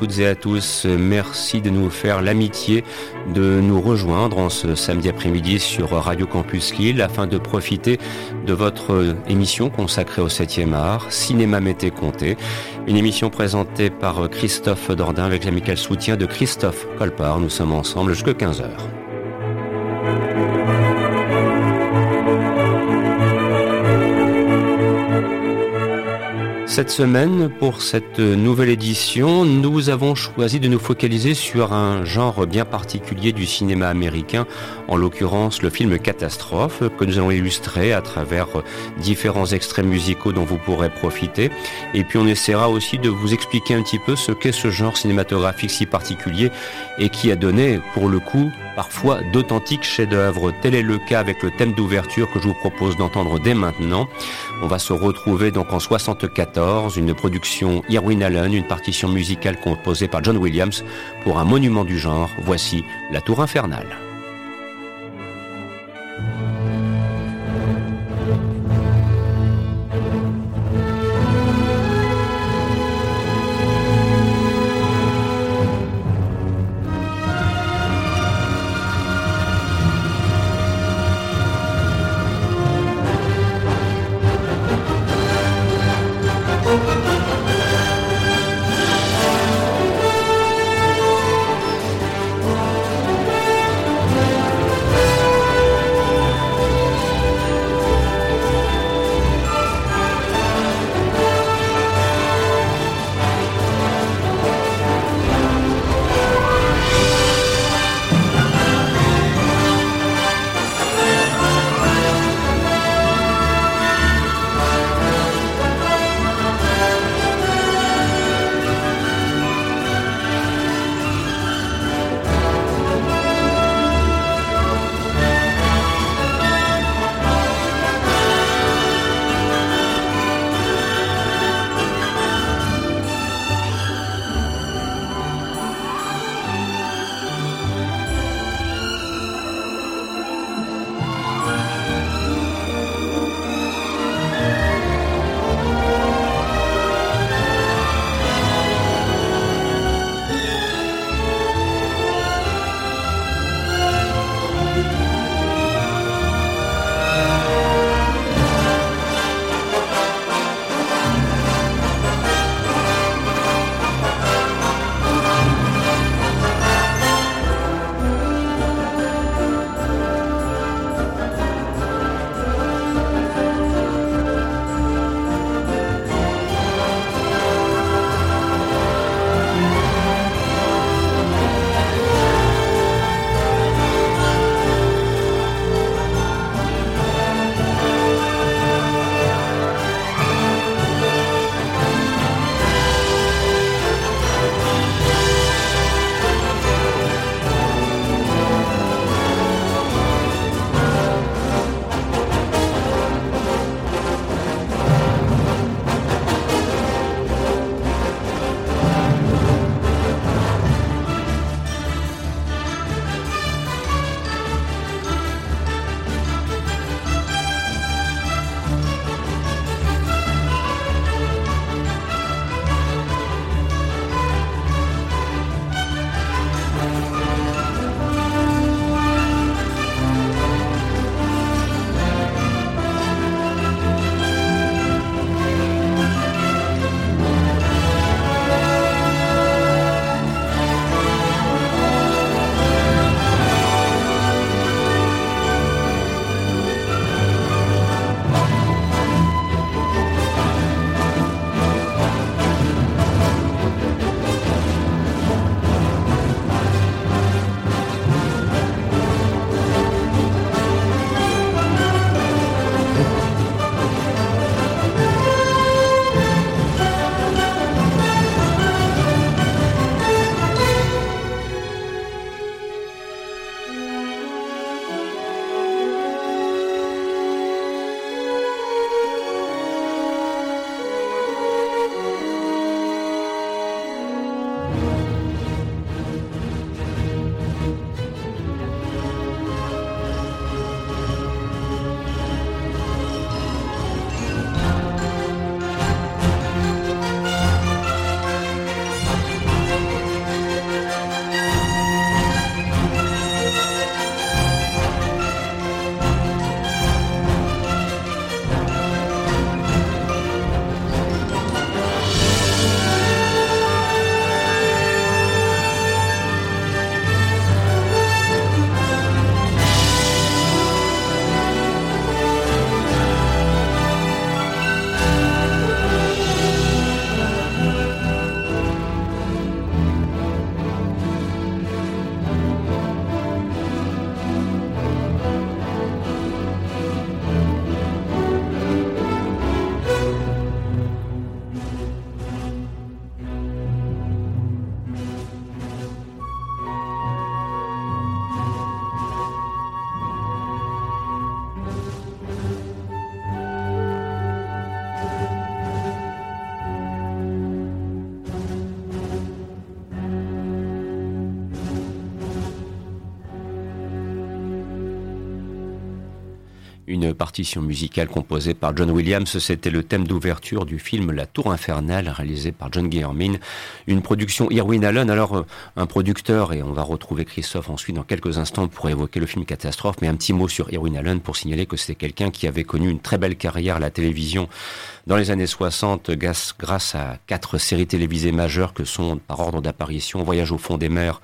toutes et à tous. Merci de nous faire l'amitié de nous rejoindre en ce samedi après-midi sur Radio Campus Lille afin de profiter de votre émission consacrée au 7e art, Cinéma Mété Comté. Une émission présentée par Christophe Dordain avec l'amical soutien de Christophe Colpart. Nous sommes ensemble jusqu'à 15h. Cette semaine, pour cette nouvelle édition, nous avons choisi de nous focaliser sur un genre bien particulier du cinéma américain, en l'occurrence le film Catastrophe, que nous allons illustrer à travers différents extraits musicaux dont vous pourrez profiter. Et puis on essaiera aussi de vous expliquer un petit peu ce qu'est ce genre cinématographique si particulier et qui a donné, pour le coup, parfois d'authentiques chefs-d'œuvre. Tel est le cas avec le thème d'ouverture que je vous propose d'entendre dès maintenant. On va se retrouver donc en 74, une production Irwin Allen, une partition musicale composée par John Williams pour un monument du genre. Voici La Tour Infernale. Une partition musicale composée par John Williams, c'était le thème d'ouverture du film La Tour Infernale, réalisé par John Guillermin. Une production Irwin Allen, alors euh, un producteur, et on va retrouver Christophe ensuite dans quelques instants pour évoquer le film Catastrophe, mais un petit mot sur Irwin Allen pour signaler que c'était quelqu'un qui avait connu une très belle carrière à la télévision dans les années 60 grâce à quatre séries télévisées majeures que sont, par ordre d'apparition, Voyage au fond des mers,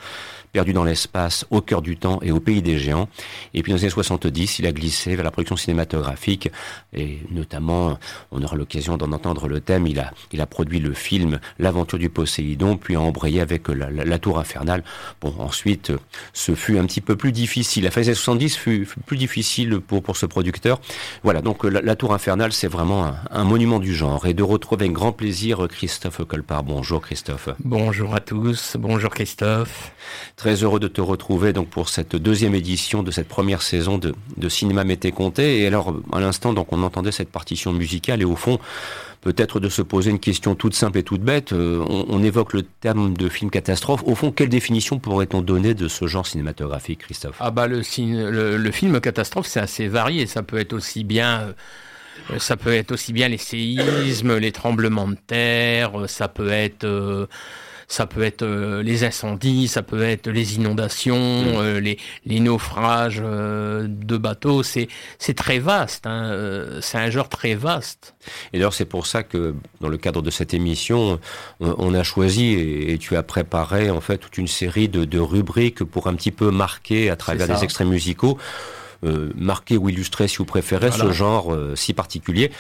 perdu dans l'espace, au cœur du temps et au pays des géants. Et puis dans les années 70, il a glissé vers la production cinématographique et notamment, on aura l'occasion d'en entendre le thème, il a, il a produit le film L'aventure du Poséidon, puis a embrayé avec la, Tour Infernale. Bon, ensuite, ce fut un petit peu plus difficile. La fin des années 70 fut, plus difficile pour, pour ce producteur. Voilà, donc la, Tour Infernale, c'est vraiment un, monument du genre. Et de retrouver avec grand plaisir Christophe Colpart. Bonjour Christophe. Bonjour à tous, bonjour Christophe. Très heureux de te retrouver donc pour cette deuxième édition de cette première saison de, de Cinéma Mété Comté. Et alors, à l'instant, donc, on entendait cette partition musicale et au fond, peut-être de se poser une question toute simple et toute bête. Euh, on, évoque le terme de film catastrophe. Au fond, quelle définition pourrait-on donner de ce genre cinématographique, Christophe? Ah bah le, film catastrophe, c'est assez varié. Ça peut être aussi bien euh, ça peut être aussi bien les séismes, les tremblements de terre, ça peut être euh, ça peut être euh, les incendies, ça peut être les inondations, euh, les, les, naufrages euh, de bateaux. C'est très vaste. Hein, c'est un genre très vaste. Et d'ailleurs, c'est pour ça que dans le cadre de cette émission, on, a choisi et, tu as préparé en fait toute une série de, de rubriques pour un petit peu marquer à travers des extraits musicaux euh, marquer ou illustrer, si vous préférez, ce genre euh, si particulier.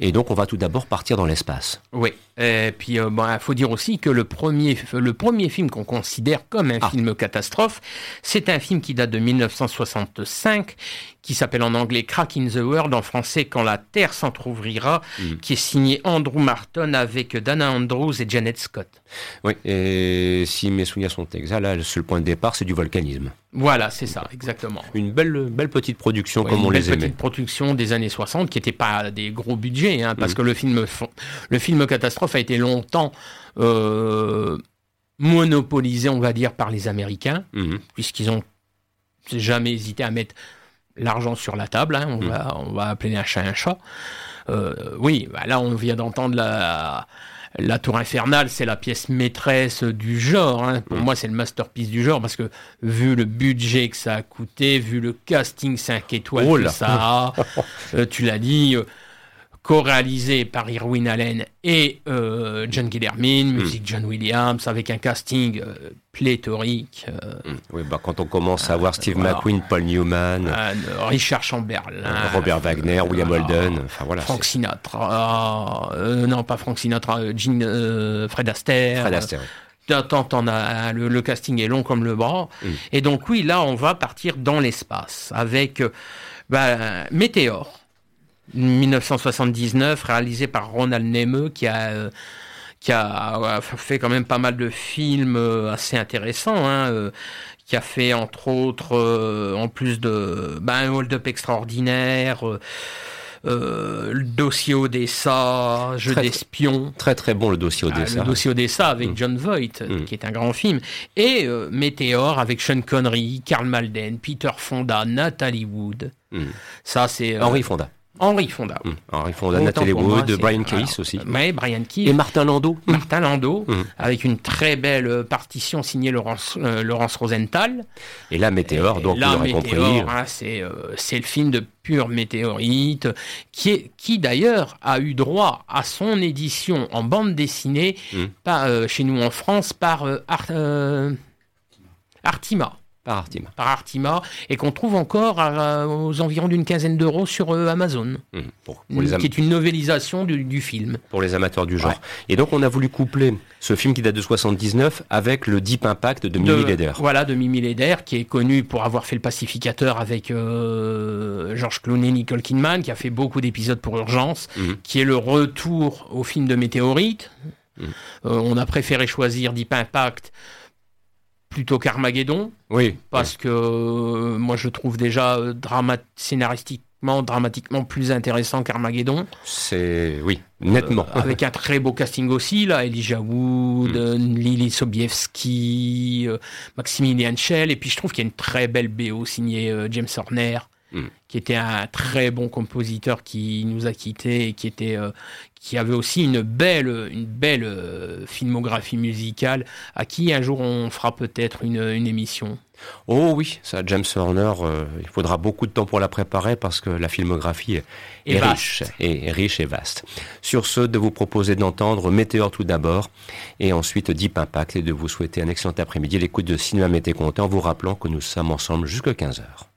Et donc, on va tout d'abord partir dans l'espace. Oui. Et puis, il euh, faut dire aussi que le premier, le premier film qu'on considère comme un ah. film catastrophe, c'est un film qui date de 1965, qui s'appelle en anglais Crack in the World, en français Quand la Terre s'entr'ouvrira, mm. qui est signé Andrew Martin avec Dana Andrews et Janet Scott. Oui, et si mes souvenirs sont exacts, là, le seul point de départ, c'est du volcanisme. Voilà, c'est ça, exactement. Une belle, belle petite production comme on les aimait. Une petite production des années 60 qui n'était pas des gros budgets, hein, parce mm. que le film, le film catastrophe a été longtemps euh, monopolisé, on va dire, par les Américains, mm-hmm. puisqu'ils ont jamais hésité à mettre l'argent sur la table, hein, on, mm. va, on va appeler un chat un chat. Euh, oui, bah là on vient d'entendre la, la Tour Infernale, c'est la pièce maîtresse du genre. Hein. Pour mm. moi, c'est le masterpiece du genre parce que vu le budget que ça a coûté, vu le casting 5 étoiles oh que ça a, euh, tu l'as dit, co-réalisé par Irwin Allen et euh, John Guillermin, hmm. musique John Williams, avec un casting euh, pléthorique. Euh, hmm. Oui, bah, quand on commence à voir Steve McQueen, Paul Newman, Richard Chamberlain, Robert Wagner, William Holden, enfin voilà. Frank Sinatra, non pas Frank Sinatra, Fred Astaire. Fred Astaire. T'en as, le, le, casting est long comme le bras. Hmm. Et donc oui, là, on va partir dans l'espace avec bah, Météore. 1979, réalisé par Ronald Nemeux, qui a euh, qui a fait quand même pas mal de films euh, assez intéressants, hein, euh, qui a fait entre autres, en plus de ben, un hold-up extraordinaire, le dossier Odessa, Jeu d'espion. Très très bon le dossier ah, Odessa. le dossier Odessa avec mm. John Voight, mm. qui est un grand film. Et Météor avec Sean Connery, Karl Malden, Peter Fonda, Natalie Wood. Mm. Ça c'est... Henri Fonda. Henri Fonda. Mmh. Henri Fonda, Nathalie Wood, Brian Case aussi. Oui, Brian Case. Et Martin Landau. Martin Landau, mmh. avec une très belle euh, partition signée Laurence, euh, Laurence Rosenthal. Et là, Météor, donc vous compris. Hein, c'est, euh, c'est le film de pure météorite, qui, est, qui d'ailleurs a eu droit à son édition en bande dessinée, mmh. pas, chez nous en France, par Artima. Par Artima. Par Artima, et qu'on trouve encore aux environs d'une quinzaine d'euros sur euh, Amazon. Mmh, pour, Qui est une novélisation du, film. Pour les amateurs du genre. Et donc on a voulu coupler ce film qui date de 79 avec le Deep Impact de Mimi Leder. Voilà, de Mimi Leder, qui est connu pour avoir fait le pacificateur avec euh, George Clooney, Nicole Kidman, qui a fait beaucoup d'épisodes pour Urgence, mmh. qui est le retour au film de Météorite. Mmh. Euh, on a préféré choisir Deep Impact plutôt qu'Armageddon. Oui. Parce que euh, moi, je trouve déjà euh, scénaristiquement, dramatiquement plus intéressant qu'Armageddon. C'est. Oui, nettement. Euh, avec un très beau casting aussi, là. Elijah Wood, mm. Lily Sobieski, Maximilian Schell. Et puis, je trouve qu'il y a une très belle BO signée James Horner. Mm. qui était un très bon compositeur qui nous a quittés et qui était euh, qui avait aussi une belle, une belle euh, filmographie musicale, à qui un jour on fera peut-être une, émission. Oh oui, ça, James Horner, euh, il faudra beaucoup de temps pour la préparer parce que la filmographie est, riche, et, riche et vaste. Sur ce, de vous proposer d'entendre Météor tout d'abord, et ensuite Deep Impact, et de vous souhaiter un excellent après-midi, l'écoute de Cinéma Mété en vous rappelant que nous sommes ensemble jusqu'à 15h. une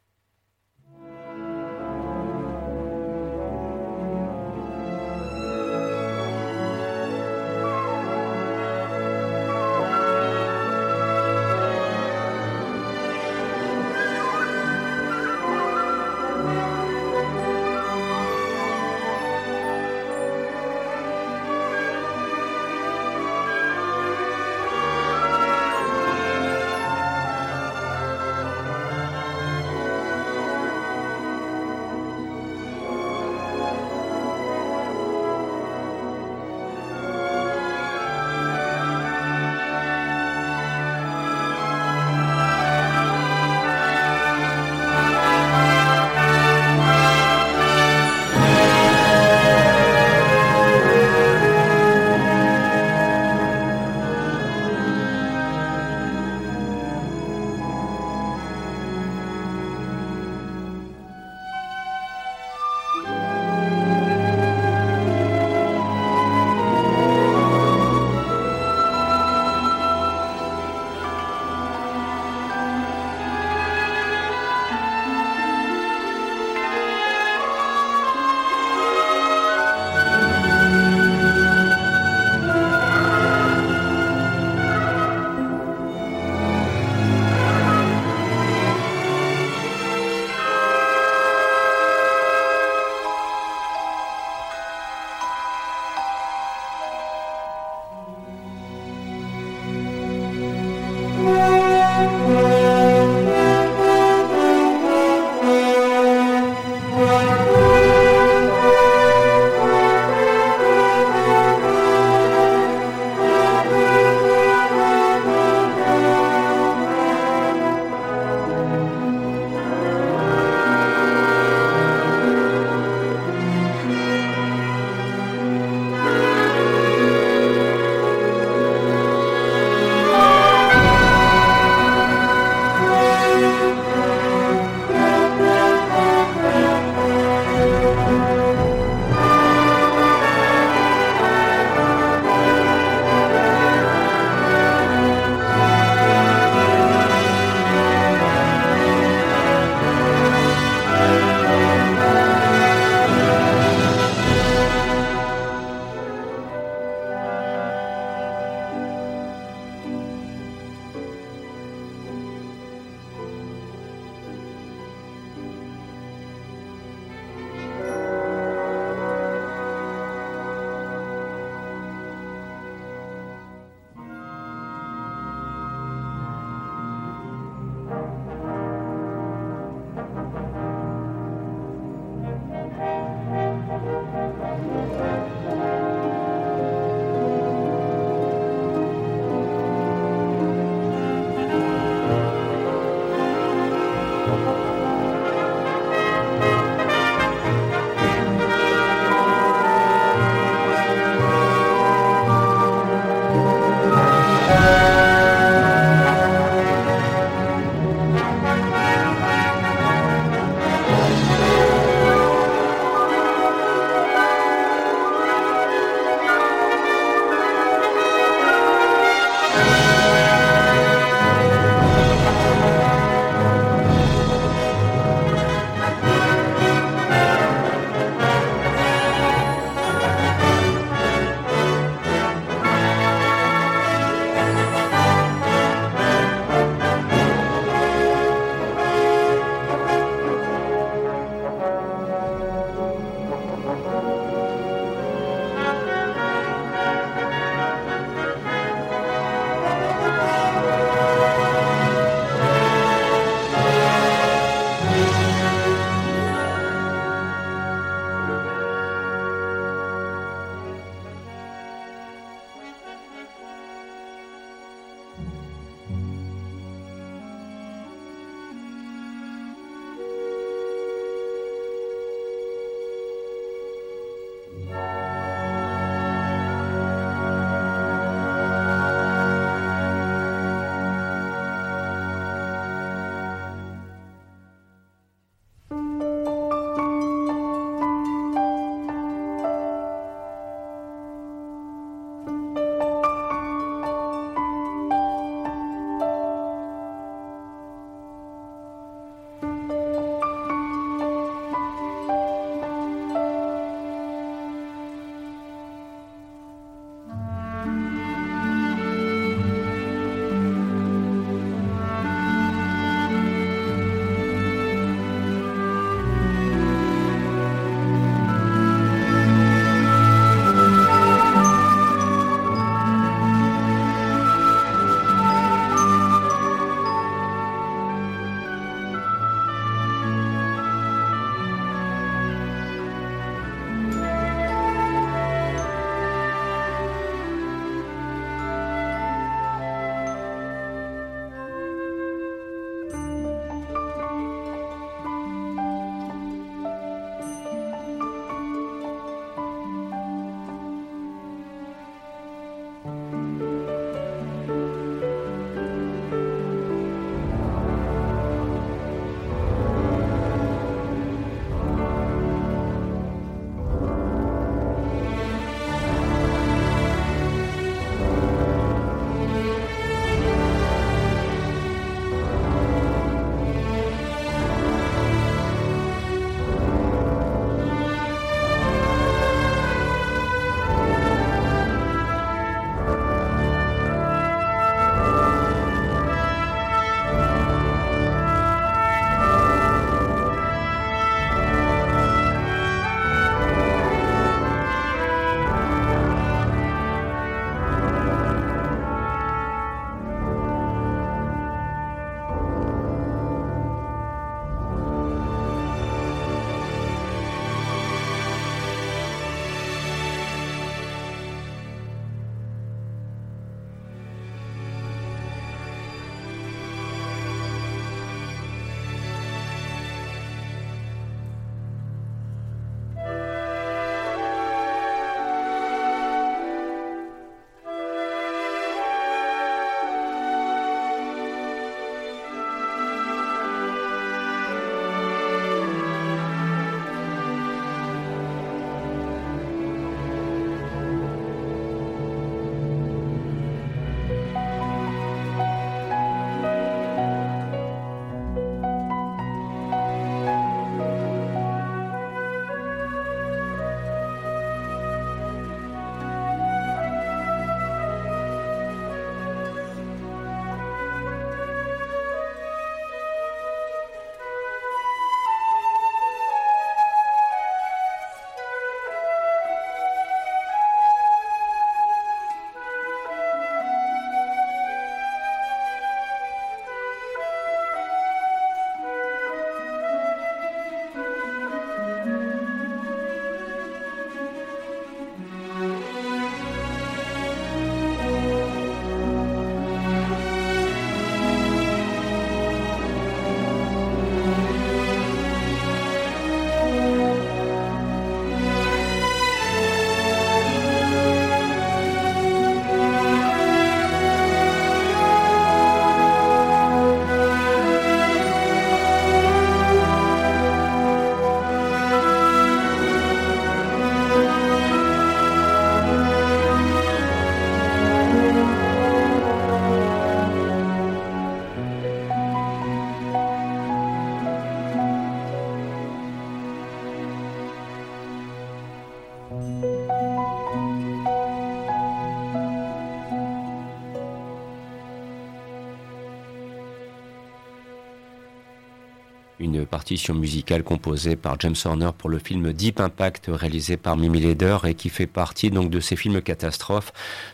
partition musicale composée par James Horner pour le film Deep Impact réalisé par Mimi Leder et qui fait partie donc de ces films catastrophes,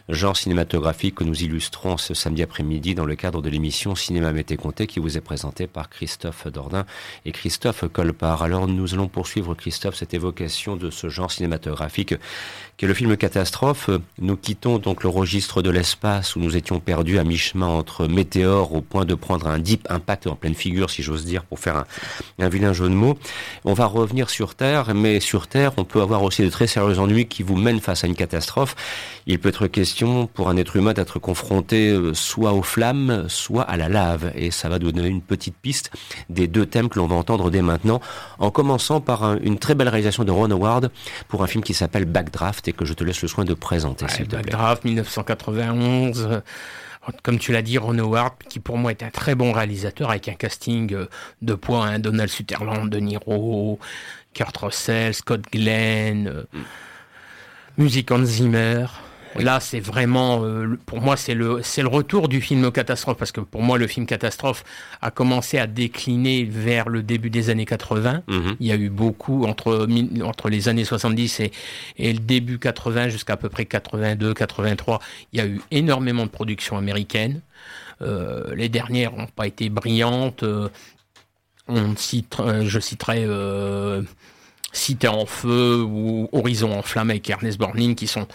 genre cinématographique que nous illustrons ce samedi après-midi dans le cadre de l'émission Cinéma Mété Comté qui vous est présentée par Christophe Dordain et Christophe Colpart. Alors nous allons poursuivre Christophe cette évocation de ce genre cinématographique qui est le film catastrophe. Nous quittons donc le registre de l'espace où nous étions perdus à mi-chemin entre météores au point de prendre un deep impact en pleine figure si j'ose dire pour faire un, un vilain jeu de mots. On va revenir sur Terre, mais sur Terre, on peut avoir aussi de très sérieux ennuis qui vous mènent face à une catastrophe. Il peut être question pour un être humain d'être confronté euh, soit aux flammes, soit à la lave. Et ça va donner une petite piste des deux thèmes que l'on va entendre dès maintenant, en commençant par une très belle réalisation de Ron Howard pour un film qui s'appelle Backdraft et que je te laisse le soin de présenter. Backdraft 1991 comme tu l'as dit, Ron Howard, qui pour moi est un très bon réalisateur avec un casting euh, de poids, hein, Donald Sutherland, De Niro, Kurt Russell, Scott Glenn, euh, mm. musique Hans Zimmer. Là, c'est vraiment, euh, pour moi, c'est le, c'est le retour du film catastrophe, parce que pour moi, le film catastrophe a commencé à décliner vers le début des années 80. Mhm. Il y a eu beaucoup entre entre les années 70 et, et le début 80 jusqu'à à peu près 82, 83. Il y a eu énormément de productions américaines. Euh, les dernières n'ont pas été brillantes. Euh, on cite, je citerai Cité en feu ou Horizon en flamme avec Ernest Borgnine qui sont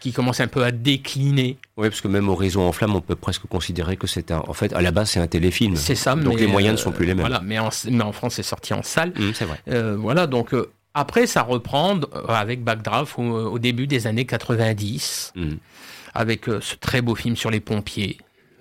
qui commence un peu à décliner. Oui, parce que même Horizon en flamme, on peut presque considérer que c'est un. En fait, à la base, c'est un téléfilm. C'est ça. Donc les moyens ne sont plus les mêmes. Voilà, mais en, mais en France, c'est sorti en salle. Mmh, c'est vrai. Euh, voilà, donc euh, après, ça reprend euh, avec Backdraft au, début des années 90, mmh. avec ce très beau film sur les pompiers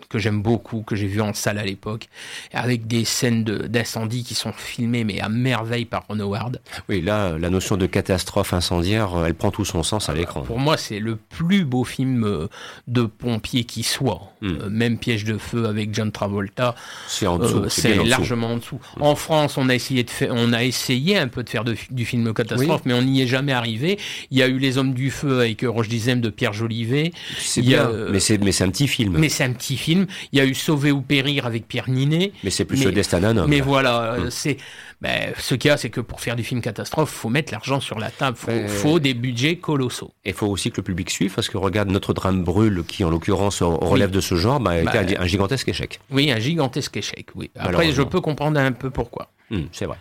que j'aime beaucoup, que j'ai vu en salle à l'époque, avec des scènes d'incendie qui sont filmées mais à merveille par Ron Howard. Oui, là, la notion de catastrophe incendiaire, elle prend tout son sens à l'écran. Pour moi, c'est le plus beau film euh, de pompiers qui soit. Hmm. Euh, même Piège de feu avec John Travolta. C'est en dessous. Euh, c'est largement en dessous. Hmm. En France, on a essayé de faire, on a essayé un peu de faire du film catastrophe, mais on n'y est jamais arrivé. Il y a eu Les Hommes du Feu avec Roche Dizem de Pierre Jolivet. C'est bien, mais c'est mais c'est un petit film. Mais c'est un petit film il y a eu Sauver ou périr avec Pierre Ninet. Mais c'est plus le destin d'un homme. Mais voilà, hum. c'est ben, ce qu'il y a, c'est que pour faire du film catastrophe, faut mettre l'argent sur la table. Faut, faut des budgets colossaux. Et il faut aussi que le public suive, parce que regarde Notre Drame brûle, qui en l'occurrence relève de ce genre, ben, bah, un, gigantesque échec. Oui, un gigantesque échec. Oui. Après, je peux comprendre un peu pourquoi. Hum, c'est vrai.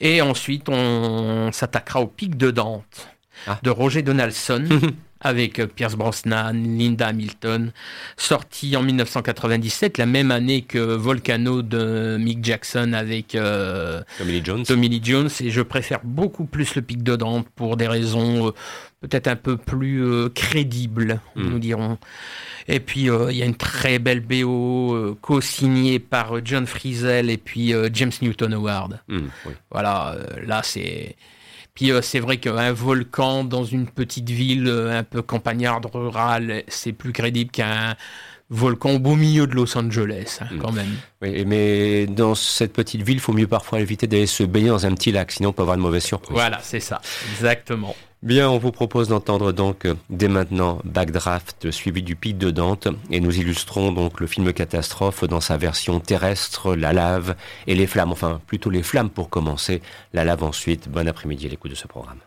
Et ensuite, on s'attaquera au pic de Dante ah. de Roger Donaldson. avec euh, Pierce Brosnan, Linda Hamilton, sorti en 1997, la même année que Volcano de Mick Jackson avec euh, Tommy Lee Jones. Tommy Lee Jones. Et je préfère beaucoup plus le Pic de Dante pour des raisons euh, peut-être un peu plus crédibles, hmm. nous dirons. Et puis il y a une très belle BO co-signée par John Frizzell et puis James Newton Howard. Hmm, voilà, là c'est puis euh, c'est vrai qu'un volcan dans une petite ville euh, un peu campagnarde rurale, c'est plus crédible qu'un volcan au beau milieu de Los Angeles, hein, quand même. Oui, mais dans cette petite ville, il faut mieux parfois éviter d'aller se baigner dans un petit lac, sinon on peut avoir une mauvaise surprise. Voilà, c'est ça, exactement. Bien, on vous propose d'entendre donc euh, dès maintenant Backdraft suivi du Pic de Dante et nous illustrons donc le film catastrophe dans sa version terrestre, la lave et les flammes, enfin plutôt les flammes pour commencer, la lave ensuite. Bon après-midi à l'écoute de ce programme.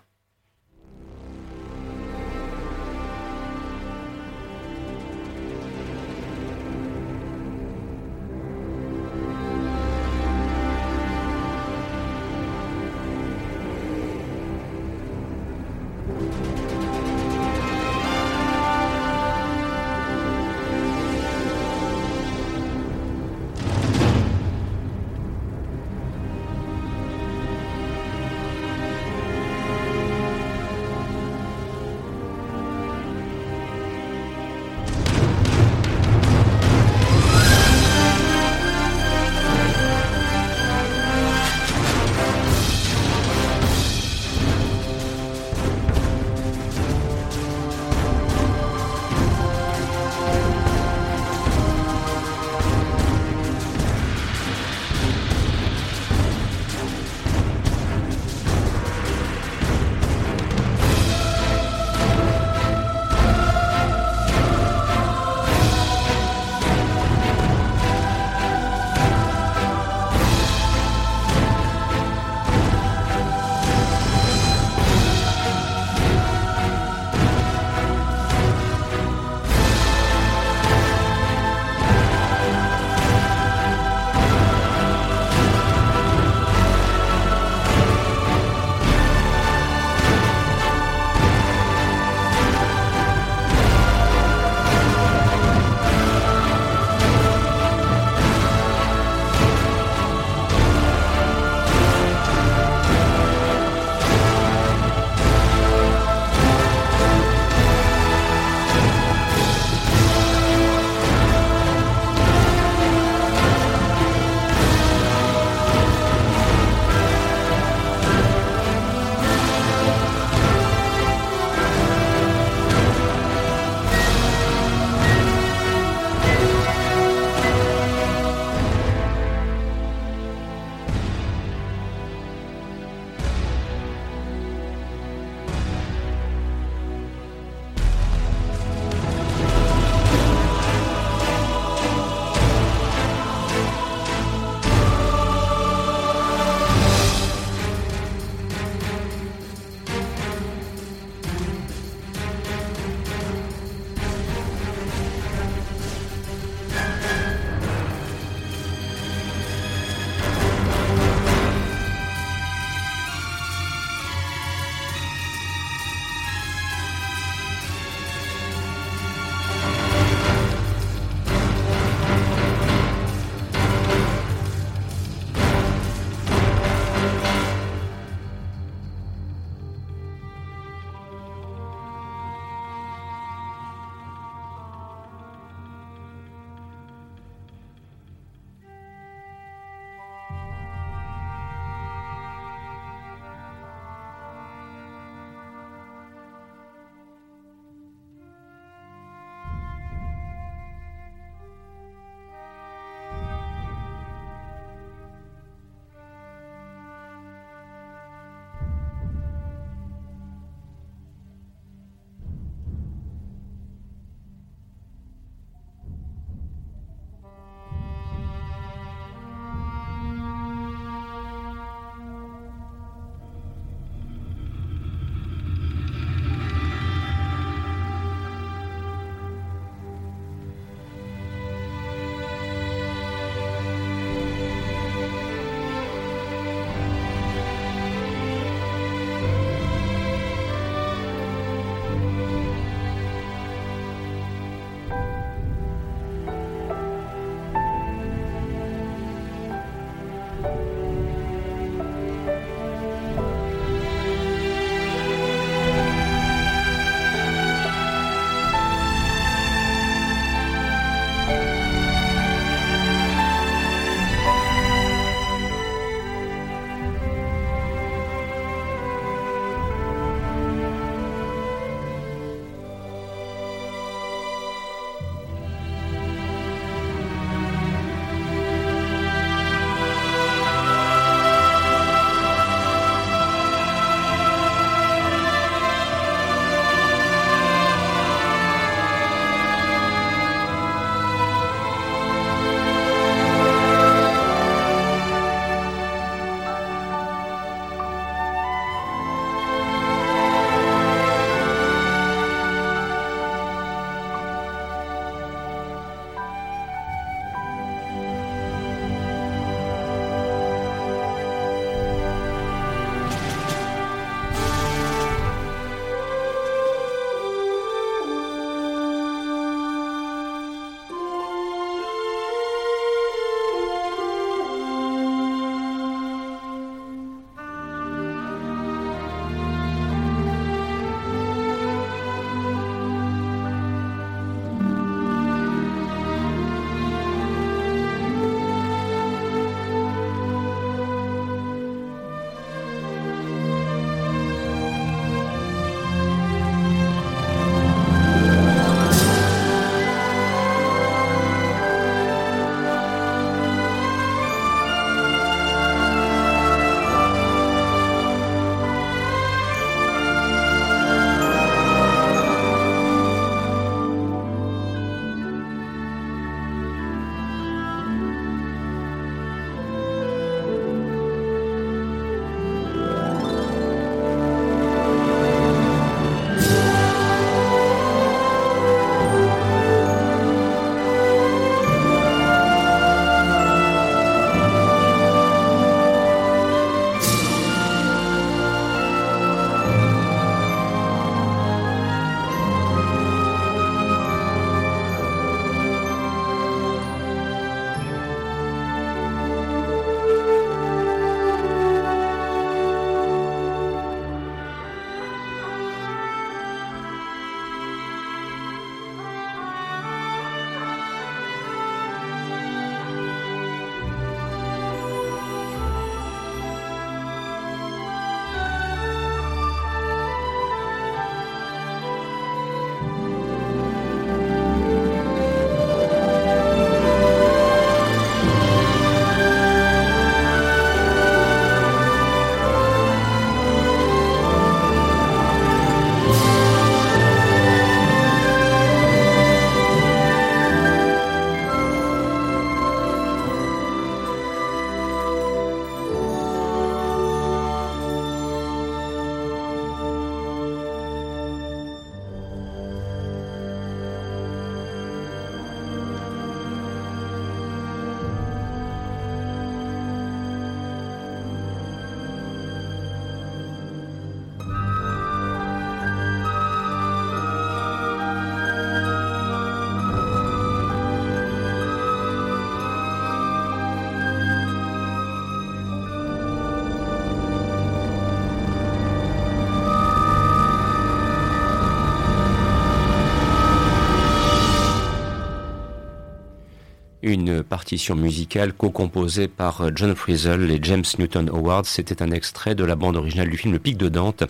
Une partition musicale co-composée par John Frizzle et James Newton Howard. C'était un extrait de la bande originale du film Le Pic de Dante,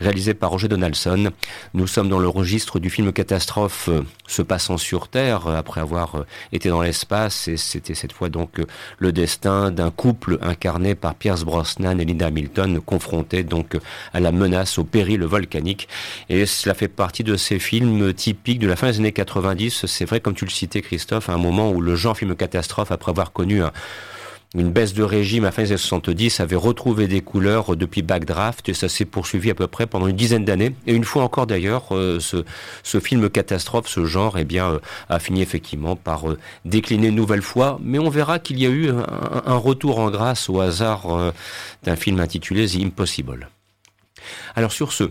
réalisé par Roger Donaldson. Nous sommes dans le registre du film catastrophe euh, se passant sur Terre euh, après avoir euh, été dans l'espace et c'était cette fois donc le destin d'un couple incarné par Pierce Brosnan et Linda Hamilton confrontés donc à la menace au péril volcanique et cela fait partie de ces films typiques de la fin des années 90. C'est vrai comme tu le citais Christophe à un moment où le genre film catastrophe après avoir connu une baisse de régime à fin des années 70, avait retrouvé des couleurs depuis Backdraft et ça s'est poursuivi à peu près pendant une dizaine d'années. Et une fois encore d'ailleurs, euh, ce, film catastrophe, ce genre, eh bien, euh, a fini effectivement par euh, décliner une nouvelle fois. Mais on verra qu'il y a eu un, retour en grâce au hasard d'un film intitulé The Impossible. Alors sur ce,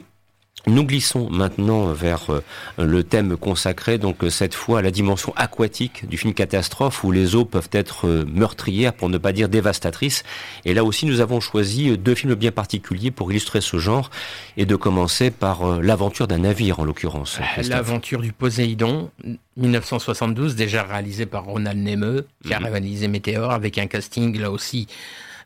nous glissons maintenant vers euh, le thème consacré, donc euh, cette fois à la dimension aquatique du film catastrophe, où les eaux peuvent être euh, meurtrières, pour ne pas dire dévastatrices. Et là aussi, nous avons choisi deux films bien particuliers pour illustrer ce genre, et de commencer par l'aventure d'un navire, en l'occurrence. L'aventure du Poséidon, 1972, déjà réalisé par Ronald Nemeux, qui a mhm. réalisé Météor, avec un casting là aussi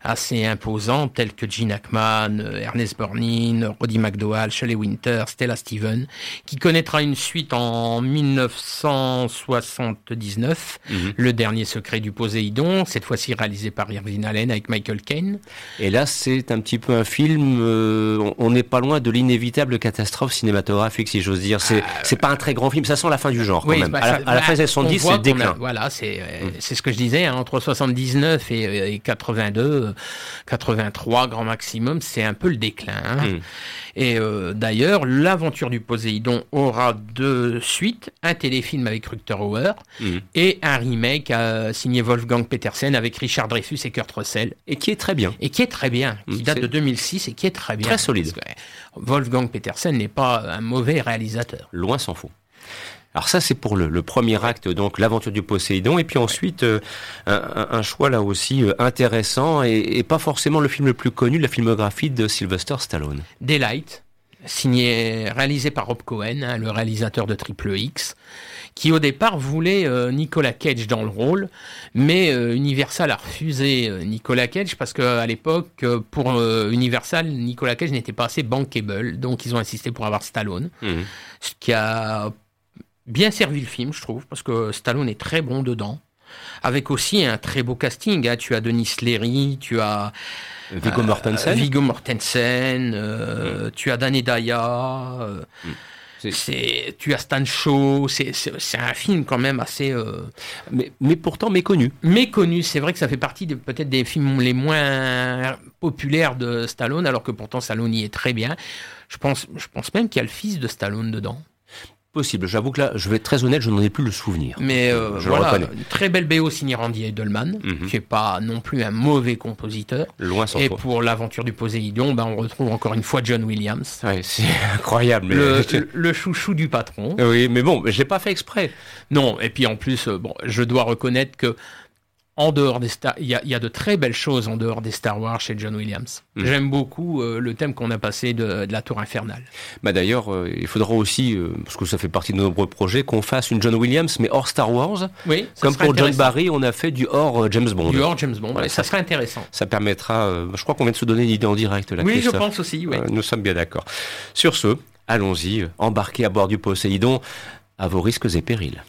assez imposants tels que Gene Hackman, euh, Ernest Borgnine, Roddy McDowall, Shelley Winter, Stella Steven, qui connaîtra une suite en 1979, mhm. Le dernier secret du Poséidon, cette fois-ci réalisé par Irvin Allen avec Michael Caine. Et là, c'est un petit peu un film, euh, on n'est pas loin de l'inévitable catastrophe cinématographique, si j'ose dire. C'est euh, pas un très grand film, ça sent la fin du genre quand même. Bah, à, la, fin des 70, c'est le déclin. voilà, c'est mm. c'est ce que je disais, hein, entre 79 et, et 82, 83 grand maximum, c'est un peu le déclin. Hein. Hmm. Et euh, d'ailleurs, l'aventure du Poséidon aura deux suites, un téléfilm avec Rutger Hauer hmm. et un remake euh, signé Wolfgang Petersen avec Richard Dreyfus et Kurt Russell. Et qui est très bien. Et qui est très bien, qui hmm, date de 2006 et qui est très bien. Très solide. Wolfgang Petersen n'est pas un mauvais réalisateur. Loin s'en faut. Alors ça, c'est pour le, premier acte, donc l'aventure du Poséidon, et puis ensuite euh, un, choix là aussi euh, intéressant et, pas forcément le film le plus connu, la filmographie de Sylvester Stallone. Daylight, signé, réalisé par Rob Cohen, hein, le réalisateur de Triple X, qui au départ voulait euh, Nicolas Cage dans le rôle, mais Universal a refusé Nicolas Cage parce qu'à l'époque, pour Universal, Nicolas Cage n'était pas assez bankable, donc ils ont insisté pour avoir Stallone, mmh. ce qui a bien servi le film, je trouve, parce que Stallone est très bon dedans. Avec aussi un très beau casting. Hein. Tu as Denis Leary, tu as Viggo euh, Mortensen, Viggo Mortensen euh, mm. tu as Danny Daya. Euh, mm. c'est, tu as Stan Shaw, c'est, un film quand même assez... Mais, mais, pourtant méconnu. Méconnu, c'est vrai que ça fait partie de, peut-être des films les moins populaires de Stallone, alors que pourtant Stallone y est très bien. Je pense, je pense même qu'il y a le fils de Stallone dedans. Possible. J'avoue que là, je vais être très honnête, je n'en ai plus le souvenir. Mais euh, je voilà, très belle BO signée Randy Edelman, mhm. qui est pas non plus un mauvais compositeur. Loin s'en Et pour l'aventure du Poséidon, ben, on retrouve encore une fois John Williams. Ouais, c'est incroyable. Le, chouchou du patron. Oui, mais bon, j'ai pas fait exprès. Non, et puis en plus, euh, bon, je dois reconnaître que en dehors des Star, il y, a, de très belles choses en dehors des Star Wars chez John Williams. Mm. J'aime beaucoup euh, le thème qu'on a passé de, la Tour infernale. Bah d'ailleurs, euh, il faudra aussi, euh, parce que ça fait partie de nos nombreux projets, qu'on fasse une John Williams mais hors Star Wars. Oui. Comme pour John Barry, on a fait du hors James Bond. Du hors James Bond. ça, serait intéressant. Ça permettra. je crois qu'on vient de se donner une idée en direct là. Oui, je pense aussi. Oui. nous sommes bien d'accord. Sur ce, allons-y, embarquez à bord du Poséidon à vos risques et périls.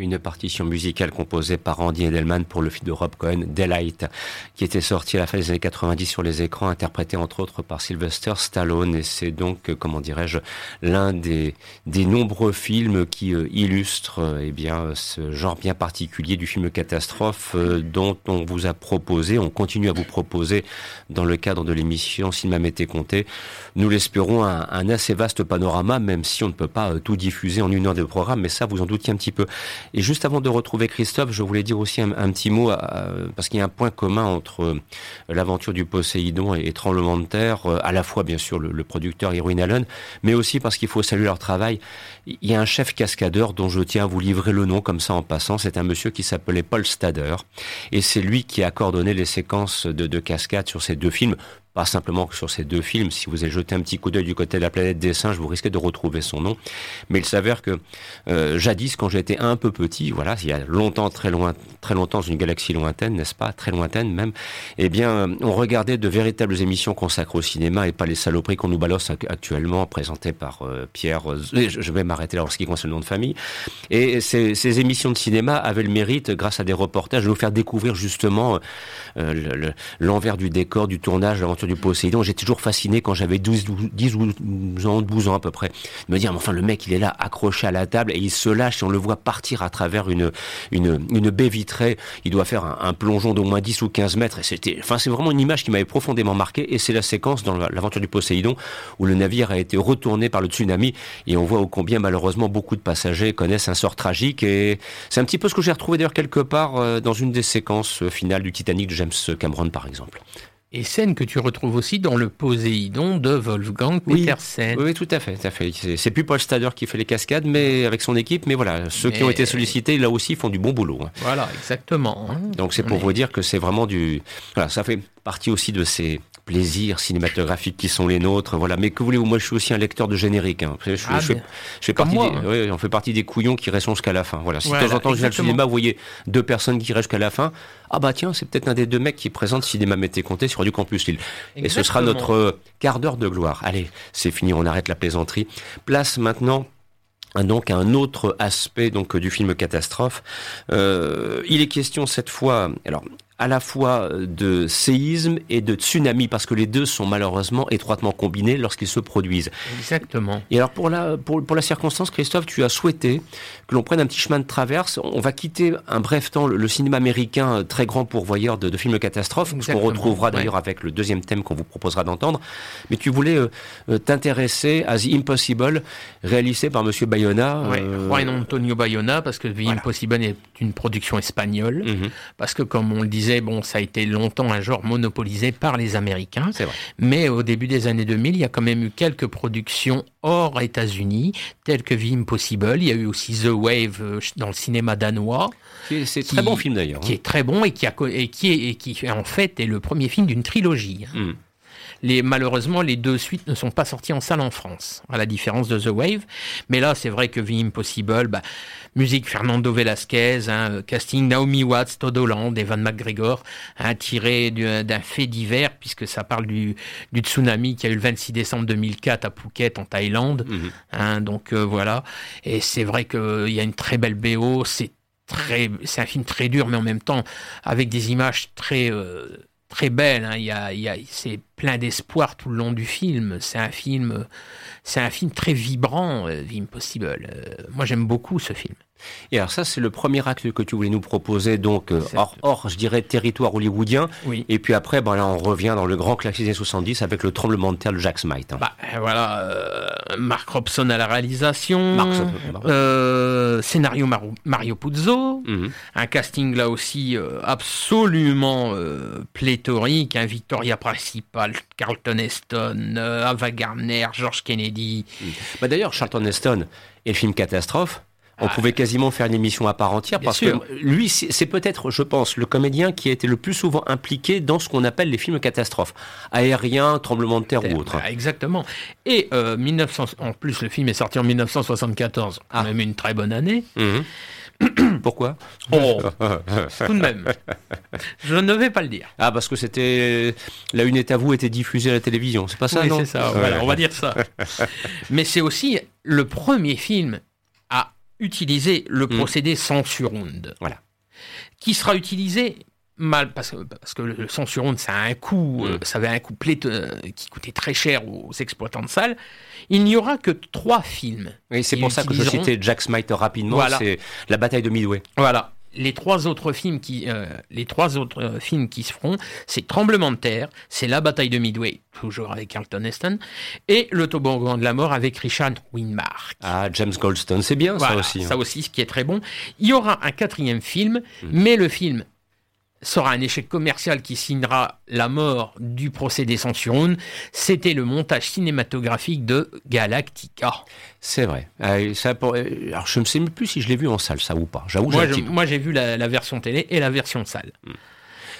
Une partition musicale composée par Andy Edelman pour le film de Rob Cohen, Delight, qui était sorti à la fin des années 90 sur les écrans, interprété entre autres par Sylvester Stallone. Et c'est donc, comment dirais-je, l'un des, des nombreux films qui euh, illustrent euh, eh bien, ce genre bien particulier du film catastrophe euh, dont on vous a proposé, on continue à vous proposer dans le cadre de l'émission Cinéma Mété Comté, nous l'espérons, un, un, assez vaste panorama, même si on ne peut pas tout diffuser en une heure de programme, mais ça vous en doutiez un petit peu. Et juste avant de retrouver Christophe, je voulais dire aussi un, petit mot, parce qu'il y a un point commun entre l'aventure du Poséidon et, Tremblement de Terre, à la fois bien sûr le, producteur Irwin Allen, mais aussi parce qu'il faut saluer leur travail. Il y a un chef cascadeur dont je tiens à vous livrer le nom comme ça en passant. C'est un monsieur qui s'appelait Paul Stader. Et c'est lui qui a coordonné les séquences de, de cascade sur ces deux films pas simplement que sur ces deux films. Si vous avez jeté un petit coup d'œil du côté de la planète des singes, vous risquez de retrouver son nom. Mais il s'avère que euh, jadis, quand j'étais un peu petit, voilà, il y a longtemps, très loin, très longtemps, dans une galaxie lointaine, n'est-ce pas, très lointaine même, eh bien, on regardait de véritables émissions consacrées au cinéma et pas les saloperies qu'on nous balance actuellement, présentées par euh, Pierre. je vais m'arrêter là en ce qui concerne le nom de famille. Et ces, émissions de cinéma avaient le mérite, grâce à des reportages, de nous faire découvrir justement euh, l'envers du décor, du tournage, du Poséidon. J'étais toujours fasciné quand j'avais 12, 10 ou 12 ans, 12 ans à peu près, de me dire, mais enfin, le mec, il est là, accroché à la table, et il se lâche, et on le voit partir à travers une, une, baie vitrée. Il doit faire un, plongeon d'au moins 10 ou 15 mètres, et c'était, enfin, c'est vraiment une image qui m'avait profondément marqué, et c'est la séquence dans l'aventure du Poséidon, où le navire a été retourné par le tsunami, et on voit au combien, malheureusement, beaucoup de passagers connaissent un sort tragique, et c'est un petit peu ce que j'ai retrouvé d'ailleurs quelque part euh, dans une des séquences euh, finales du Titanic de James Cameron, par exemple et scène que tu retrouves aussi dans le Poséidon de Wolfgang Petersen. Oui, tout à fait, tout à fait. C'est plus Paul Stader qui fait les cascades, mais avec son équipe, mais voilà, ceux qui ont été sollicités là aussi font du bon boulot. Hein. Voilà, exactement. Donc c'est pour vous dire que c'est vraiment du, voilà, ça fait partie aussi de ces plaisirs cinématographiques qui sont les nôtres. Voilà. Mais que voulez-vous Moi, je suis aussi un lecteur de générique. Hein. Je, ah, fais, partie des, on fait partie des couillons qui restent jusqu'à la fin. Voilà. Si de temps en temps, je viens au cinéma, vous voyez deux personnes qui restent jusqu'à la fin. Ah bah tiens, c'est peut-être un des deux mecs qui présente Cinéma Mété Comté sur du Campus Lille. Et ce sera notre euh, quart d'heure de gloire. Allez, c'est fini, on arrête la plaisanterie. Place maintenant donc un autre aspect donc du film catastrophe. Euh, il est question cette fois, alors à la fois de séisme et de tsunami, parce que les deux sont malheureusement étroitement combinés lorsqu'ils se produisent. Exactement. Et alors pour la, pour, pour la circonstance, Christophe, tu as souhaité que l'on prenne un petit chemin de traverse. On va quitter un bref temps le, cinéma américain très grand pourvoyeur de, de films catastrophes, ce qu'on retrouvera d'ailleurs avec le deuxième thème qu'on vous proposera d'entendre. Mais tu voulais euh, euh, t'intéresser à The Impossible, réalisé par Monsieur Bayona. Oui, euh... Juan Antonio Bayona, parce que The Impossible est une production espagnole, mhm. parce que comme on le disait, bon, ça a été longtemps un genre monopolisé par les Américains. Mais au début des années 2000, il y a quand même eu quelques productions hors États-Unis, telles que The Impossible. Il y a eu aussi The Wave euh, dans le cinéma danois. C'est très bon film d'ailleurs. Qui hein. est très bon et qui, a, et qui, est, et qui en fait est le premier film d'une trilogie. Hein. Hmm. Les, malheureusement, les deux suites ne sont pas sorties en salle en France, à la différence de The Wave. Mais là, c'est vrai que The Impossible, bah, musique Fernando Velasquez, hein, casting Naomi Watts, Todd Holland, Evan McGregor, hein, tiré d'un fait divers, puisque ça parle du, du, tsunami qui a eu le 26 décembre 2004 à Phuket, en Thaïlande. Mhm. Hein, donc euh, voilà. Et c'est vrai qu'il y a une très belle BO, c'est très, c'est un film très dur, mais en même temps avec des images très euh, très belle. Hein. Il y a, c'est plein d'espoir tout le long du film. C'est un film, c'est un film très vibrant, euh, The Impossible. Euh, moi, j'aime beaucoup ce film. Et alors ça, c'est le premier acte que tu voulais nous proposer, donc euh, hors, hors, je dirais, territoire hollywoodien. Oui. Et puis après, ben là, on revient dans le grand classique des 70 avec le tremblement de terre de Jack Smite. Hein. Bah, voilà, euh, Mark Robson à la réalisation, euh, scénario Mario Puzo, mhm. un casting là aussi absolument pléthorique, un Victoria principal, Carlton Heston, Ava Gardner, George Kennedy. Mhm. Bah, D'ailleurs, Charlton Heston et le film Catastrophe, on ah. pouvait quasiment faire une émission à part entière parce que lui, c'est peut-être, je pense, le comédien qui a été le plus souvent impliqué dans ce qu'on appelle les films catastrophes, aériens, tremblements de terre ou autres. exactement. Et euh, 1900, en plus, le film est sorti en 1974, ah. même une très bonne année. Mhm. Pourquoi? Oh, tout de même. Je ne vais pas le dire. Ah, parce que c'était la une est à vous était diffusée à la télévision, c'est pas ça Oui, c'est ça. Voilà, on va dire ça. Mais c'est aussi le premier film utiliser le mm. procédé censurund. Voilà. Qui sera utilisé mal parce que, parce que le censurund, ça a un coût, mm. euh, ça avait un coût euh, qui coûtait très cher aux exploitants de salles. Il n'y aura que trois films. Oui, c'est pour ça que je citais Jack Smite rapidement. C'est la bataille de Midway. Voilà les trois autres films qui, euh, les trois autres euh, films qui se feront, c'est Tremblement de terre, c'est La bataille de Midway, toujours avec Carlton Heston, et Le toboggan de la mort avec Richard Winmark. Ah, James Goldstone, c'est bien ça aussi. Hein. Ça aussi, ce qui est très bon. Il y aura un quatrième film, hmm. mais le film sera un échec commercial qui signera la mort du procédé Censurone, c'était le montage cinématographique de Galactica. C'est vrai. Euh, ça, euh, alors je ne sais même plus si je l'ai vu en salle, ça ou pas. J'avoue, moi, j'ai vu la, version télé et la version salle. Hmm.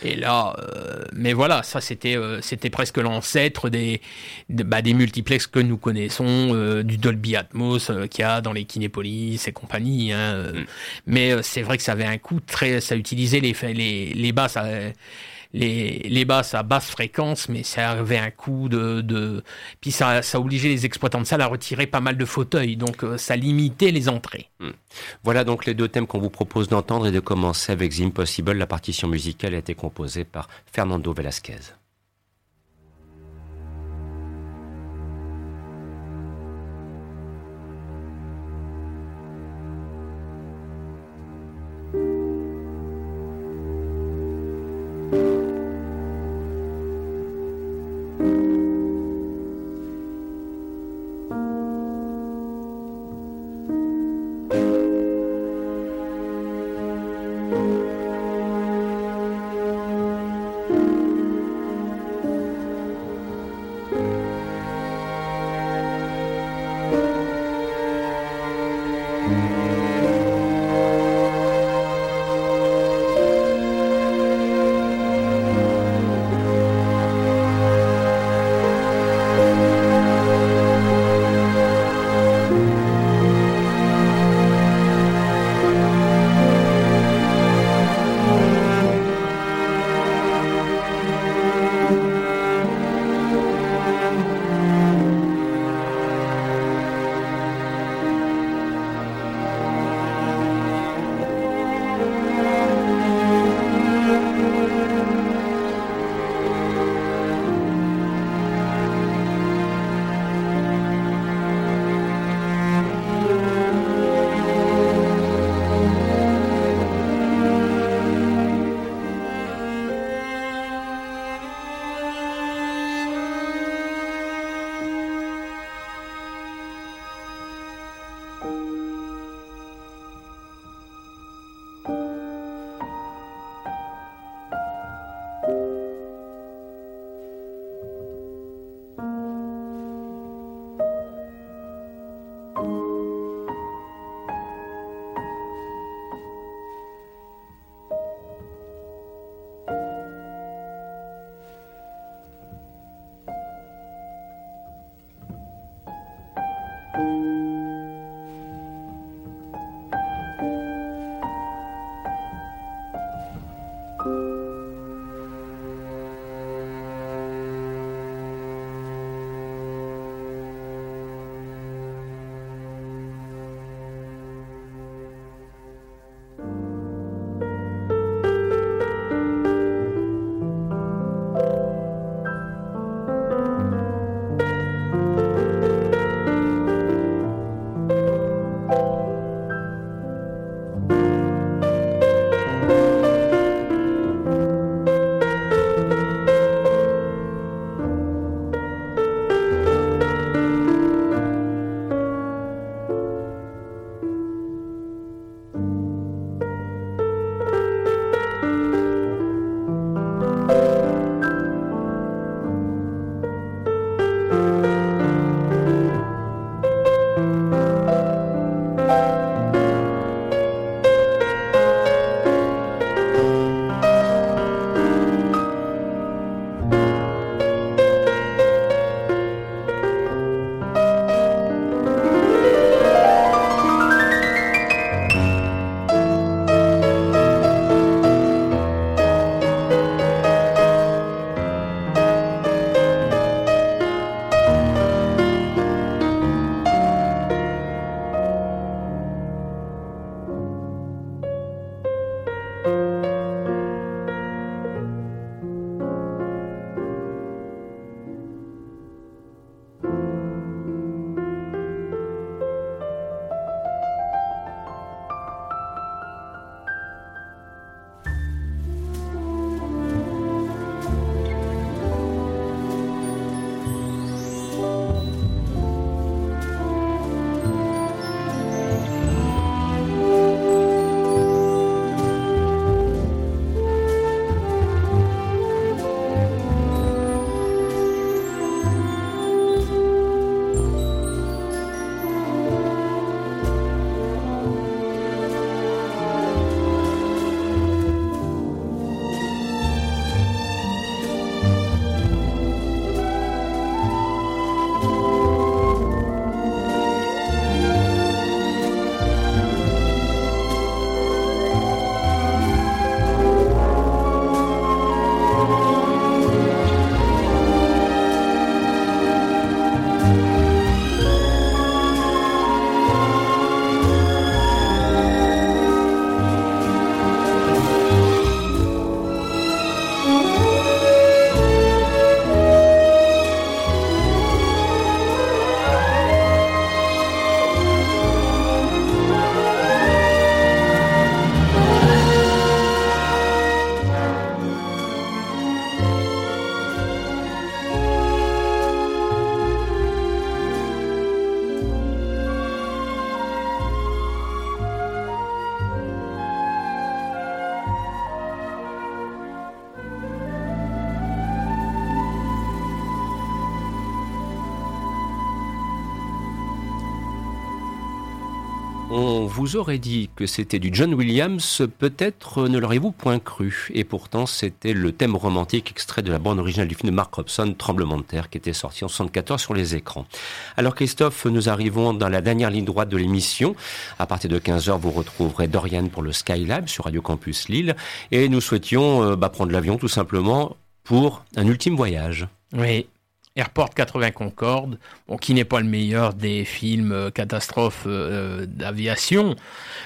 Et là, euh, mais voilà, ça c'était euh, c'était presque l'ancêtre des bah, des multiplex que nous connaissons, euh, du Dolby Atmos qu'il y a dans les Kinépolis et compagnie. Hein, mm. Mais c'est vrai que ça avait un coût très, ça utilisait les les les basses les, basses à basse fréquence, mais ça avait un coût de, de... puis ça, ça obligeait les exploitants de salle à retirer pas mal de fauteuils, donc euh, ça limitait les entrées. Hmm. Voilà donc les deux thèmes qu'on vous propose d'entendre et de commencer avec The Impossible. La partition musicale a été composée par Fernando Velasquez. Vous aurait dit que c'était du John Williams, peut-être ne l'auriez-vous point cru. Et pourtant, c'était le thème romantique extrait de la bande originale du film de Mark Robson, Tremblement de terre, qui était sorti en 74 sur les écrans. Alors Christophe, nous arrivons dans la dernière ligne droite de l'émission. À partir de 15h, vous retrouverez Dorian pour le Skylab sur Radio Campus Lille. Et nous souhaitions euh, bah, prendre l'avion tout simplement pour un ultime voyage. Oui, Airport 80 Concorde, bon, qui n'est pas le meilleur des films euh, catastrophes euh, d'aviation,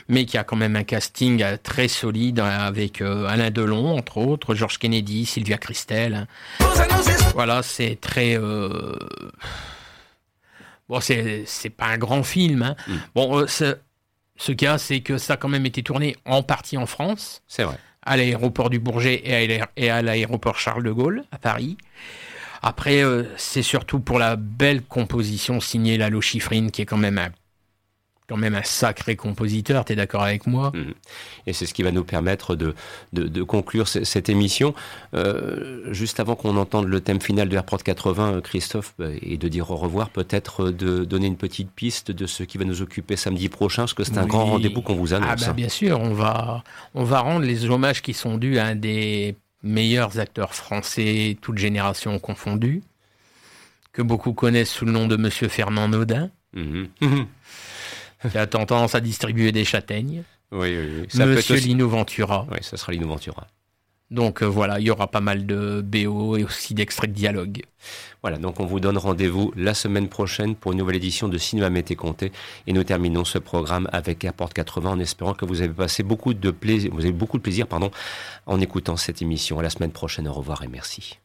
mais qui a quand même un casting euh, très solide avec Alain Delon, entre autres, George Kennedy, Sylvia Christel. Hein. Voilà, c'est très... Bon, c'est pas un grand film. Hein. Mm. Bon, ce, ce cas, c'est que ça a quand même été tourné en partie en France. C'est vrai. À l'aéroport du Bourget et à l'aéroport Charles de Gaulle, à Paris. Après, euh, c'est surtout pour la belle composition signée Lalo Schifrin, qui est quand même un quand même un sacré compositeur, tu es d'accord avec moi? Mhm. Et c'est ce qui va nous permettre de, de, conclure cette émission. Euh, juste avant qu'on entende le thème final de Airport 80, Christophe, bah, et de dire au revoir, peut-être de donner une petite piste de ce qui va nous occuper samedi prochain, parce que c'est un grand rendez-vous qu'on vous annonce. Ah bah, bien sûr, on va, on va rendre les hommages qui sont dus à un des meilleurs acteurs français, toutes générations confondues, que beaucoup connaissent sous le nom de Monsieur Fernand Naudin, mhm. qui a tendance à distribuer des châtaignes. Oui, oui, Monsieur Lino Ventura. Oui, ça sera Lino Ventura. Donc euh, voilà, il y aura pas mal de BO et aussi d'extraits de dialogue. Voilà, donc on vous donne rendez-vous la semaine prochaine pour une nouvelle édition de Cinéma Mété Comté. Et nous terminons ce programme avec Airport 80 en espérant que vous avez passé beaucoup de plaisir, vous avez beaucoup de plaisir, pardon, en écoutant cette émission. À la semaine prochaine, au revoir et merci.